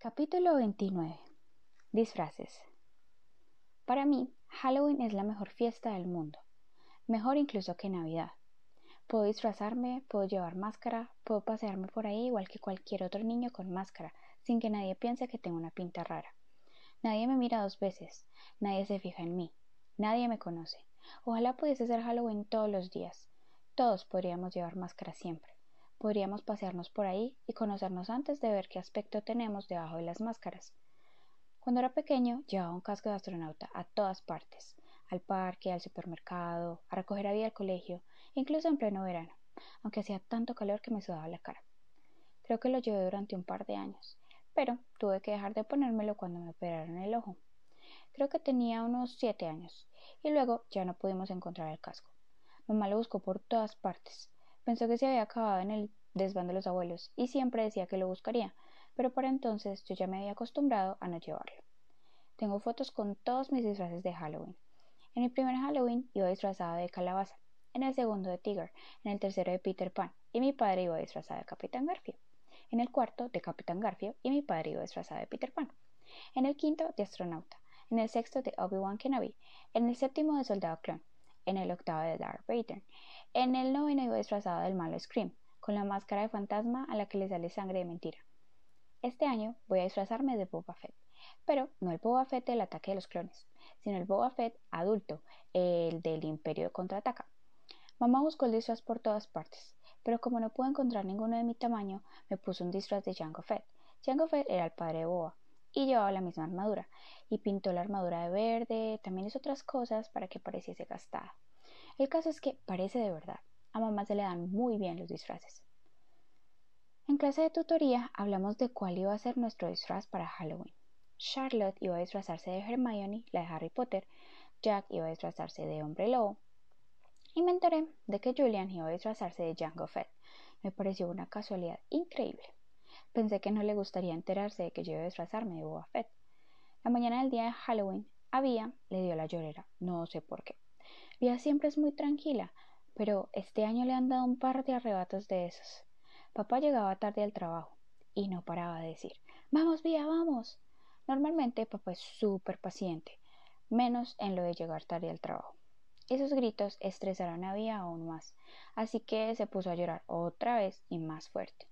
Capítulo 29. Disfraces. Para mí, Halloween es la mejor fiesta del mundo, mejor incluso que Navidad. Puedo disfrazarme, puedo llevar máscara, puedo pasearme por ahí igual que cualquier otro niño con máscara, sin que nadie piense que tengo una pinta rara. Nadie me mira dos veces, nadie se fija en mí, nadie me conoce. Ojalá pudiese ser Halloween todos los días. Todos podríamos llevar máscara siempre. Podríamos pasearnos por ahí y conocernos antes de ver qué aspecto tenemos debajo de las máscaras. Cuando era pequeño llevaba un casco de astronauta a todas partes, al parque, al supermercado, a recoger a vida al colegio, incluso en pleno verano, aunque hacía tanto calor que me sudaba la cara. Creo que lo llevé durante un par de años, pero tuve que dejar de ponérmelo cuando me operaron el ojo. Creo que tenía unos siete años, y luego ya no pudimos encontrar el casco. Mamá lo buscó por todas partes, Pensó que se había acabado en el desván de los abuelos y siempre decía que lo buscaría, pero para entonces yo ya me había acostumbrado a no llevarlo. Tengo fotos con todos mis disfraces de Halloween. En el primer Halloween iba disfrazada de calabaza, en el segundo de Tigger, en el tercero de Peter Pan, y mi padre iba disfrazado de Capitán Garfio. En el cuarto de Capitán Garfio y mi padre iba disfrazado de Peter Pan. En el quinto de astronauta, en el sexto de Obi-Wan Kenobi, en el séptimo de soldado clon, en el octavo de Darth Vader. En el noveno iba disfrazado del malo Scream, con la máscara de fantasma a la que le sale sangre de mentira. Este año voy a disfrazarme de Boba Fett, pero no el Boba Fett del ataque de los clones, sino el Boba Fett adulto, el del Imperio de Contraataca. Mamá buscó el disfraz por todas partes, pero como no pudo encontrar ninguno de mi tamaño, me puso un disfraz de Jango Fett. Jango Fett era el padre de Boba, y llevaba la misma armadura, y pintó la armadura de verde, también hizo otras cosas para que pareciese gastada. El caso es que parece de verdad. A mamá se le dan muy bien los disfraces. En clase de tutoría hablamos de cuál iba a ser nuestro disfraz para Halloween. Charlotte iba a disfrazarse de Hermione, la de Harry Potter, Jack iba a disfrazarse de Hombre Lobo, y me enteré de que Julian iba a disfrazarse de Jango Fett. Me pareció una casualidad increíble. Pensé que no le gustaría enterarse de que yo iba a disfrazarme de Boba Fett. La mañana del día de Halloween, había le dio la llorera, no sé por qué. Vía siempre es muy tranquila, pero este año le han dado un par de arrebatos de esos. Papá llegaba tarde al trabajo y no paraba de decir Vamos, Vía, vamos. Normalmente papá es súper paciente, menos en lo de llegar tarde al trabajo. Esos gritos estresaron a Vía aún más, así que se puso a llorar otra vez y más fuerte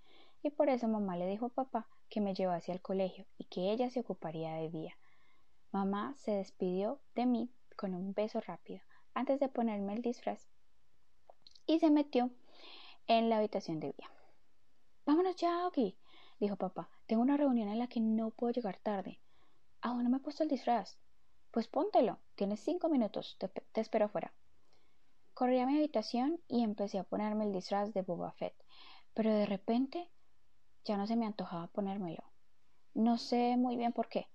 y por eso mamá le dijo a papá que me llevase al colegio y que ella se ocuparía de Vía. Mamá se despidió de mí con un beso rápido antes de ponerme el disfraz y se metió en la habitación de Vía. Vámonos ya, Oki, dijo papá. Tengo una reunión en la que no puedo llegar tarde. Aún no me he puesto el disfraz. Pues póntelo. Tienes cinco minutos. Te, te espero afuera. Corrí a mi habitación y empecé a ponerme el disfraz de Boba Fett. Pero de repente ya no se me antojaba ponérmelo. No sé muy bien por qué.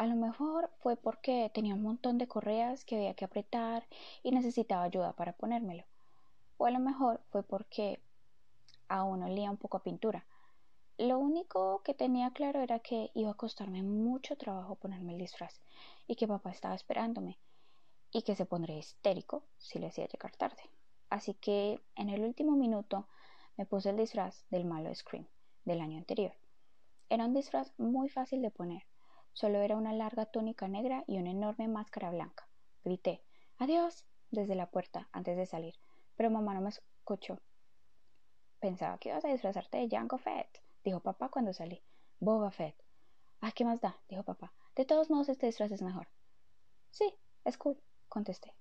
A lo mejor fue porque tenía un montón de correas que había que apretar y necesitaba ayuda para ponérmelo. O a lo mejor fue porque aún olía un poco a pintura. Lo único que tenía claro era que iba a costarme mucho trabajo ponerme el disfraz y que papá estaba esperándome y que se pondría histérico si le hacía llegar tarde. Así que en el último minuto me puse el disfraz del malo Scream del año anterior. Era un disfraz muy fácil de poner. Solo era una larga túnica negra y una enorme máscara blanca. Grité Adiós desde la puerta antes de salir, pero mamá no me escuchó. Pensaba que ibas a disfrazarte de Jango Fett, dijo papá cuando salí. Boba Fett. ¿qué más da? dijo papá. De todos modos, este disfraz es mejor. Sí, es cool, contesté.